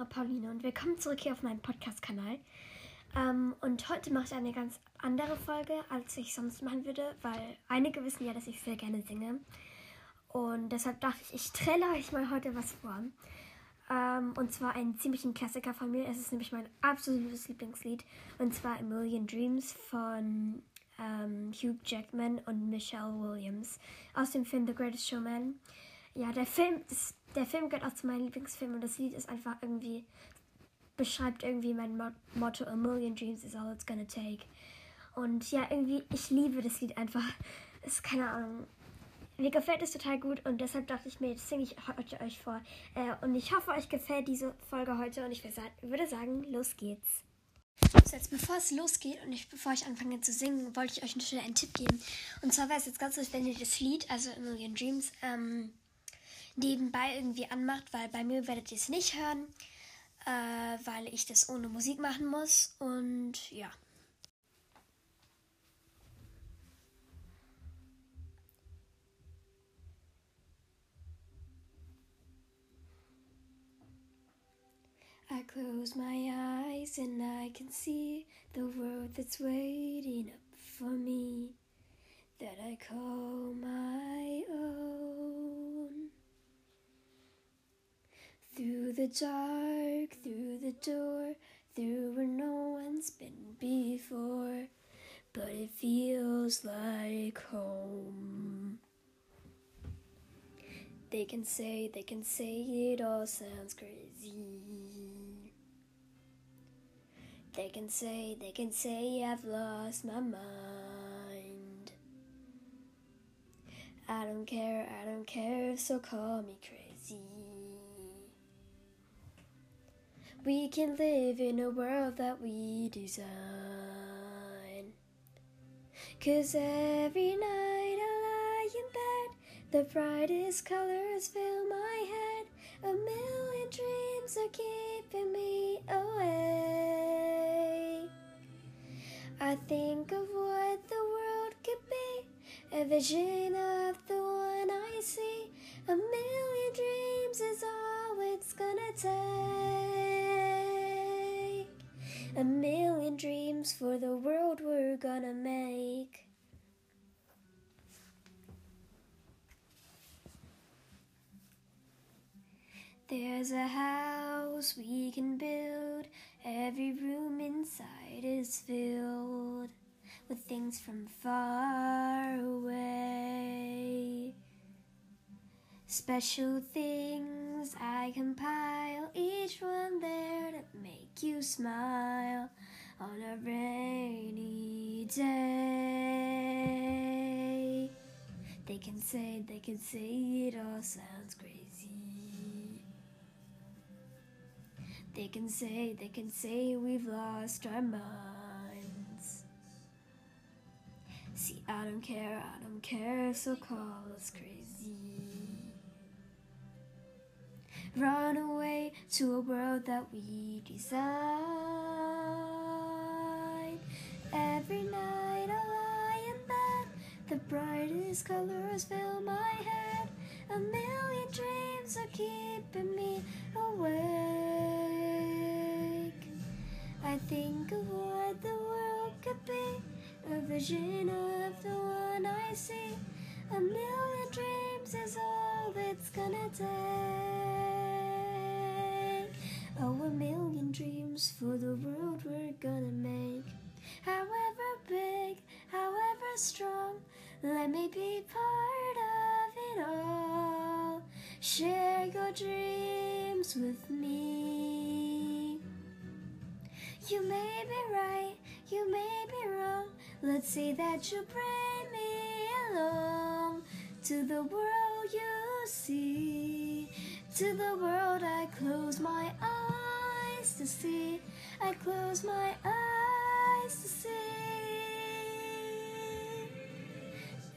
eure Pauline und willkommen zurück hier auf meinem Podcast-Kanal. Ähm, und heute mache ich eine ganz andere Folge, als ich sonst machen würde, weil einige wissen ja, dass ich sehr gerne singe. Und deshalb dachte ich, ich trelle euch mal heute was vor. Ähm, und zwar einen ziemlichen Klassiker von mir. Es ist nämlich mein absolutes Lieblingslied. Und zwar A Million Dreams von ähm, Hugh Jackman und Michelle Williams aus dem Film The Greatest Showman. Ja, der Film, ist, der Film gehört auch zu meinen Lieblingsfilmen und das Lied ist einfach irgendwie, beschreibt irgendwie mein Motto, A Million Dreams is all it's gonna take. Und ja, irgendwie, ich liebe das Lied einfach. Ist keine Ahnung. Mir gefällt es total gut und deshalb dachte ich mir, jetzt singe ich heute euch vor. Äh, und ich hoffe, euch gefällt diese Folge heute und ich würde sagen, los geht's. So, jetzt bevor es losgeht und ich, bevor ich anfange zu singen, wollte ich euch noch schnell einen Tipp geben. Und zwar wäre es jetzt ganz lustig, wenn ihr das Lied, also A Million Dreams, ähm, nebenbei irgendwie anmacht, weil bei mir werdet ihr es nicht hören, äh, weil ich das ohne Musik machen muss. Und ja. I close my eyes and I can see the world that's waiting up for me that I call my own. Through the dark, through the door, through where no one's been before, but it feels like home. They can say, they can say it all sounds crazy. They can say, they can say I've lost my mind. I don't care, I don't care, so call me crazy. We can live in a world that we design. Cause every night I lie in bed, the brightest colors fill my head. A million dreams are keeping me awake. I think of what the world could be, a vision of the one I see. A million dreams is all it's gonna take. A million dreams for the world we're gonna make. There's a house we can build, every room inside is filled with things from far away. Special things I compile, each one there to make you smile on a rainy day. They can say, they can say it all sounds crazy. They can say, they can say we've lost our minds. See, I don't care, I don't care, so call us crazy. Run away to a world that we design. Every night I lie in bed, the brightest colors fill my head. A million dreams are keeping me awake. I think of what the world could be, a vision of the one I see. A million dreams is all it's gonna take. For the world we're gonna make. However big, however strong, let me be part of it all. Share your dreams with me. You may be right, you may be wrong. Let's say that you bring me along to the world you see. To the world I close my eyes to see. I close my eyes to see.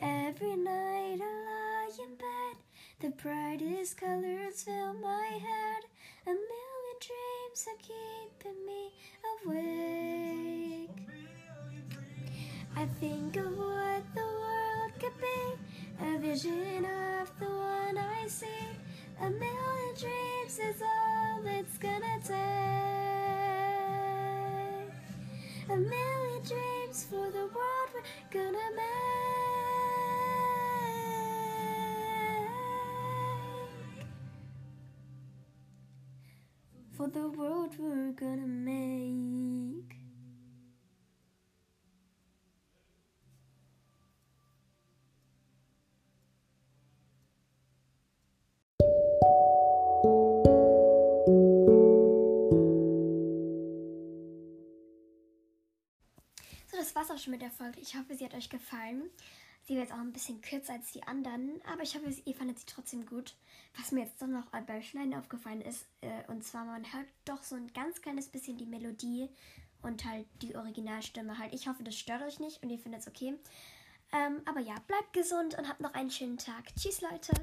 Every night I lie in bed, the brightest colors fill my head. A million dreams are keeping me awake. Gonna make. For the world we're gonna make. So, das war's auch schon mit der Folge. Ich hoffe, sie hat euch gefallen. Sie wird jetzt auch ein bisschen kürzer als die anderen, aber ich hoffe, ihr fandet sie trotzdem gut. Was mir jetzt doch noch beim Schneiden aufgefallen ist, äh, und zwar, man hört doch so ein ganz kleines bisschen die Melodie und halt die Originalstimme halt. Ich hoffe, das stört euch nicht und ihr findet es okay. Ähm, aber ja, bleibt gesund und habt noch einen schönen Tag. Tschüss, Leute.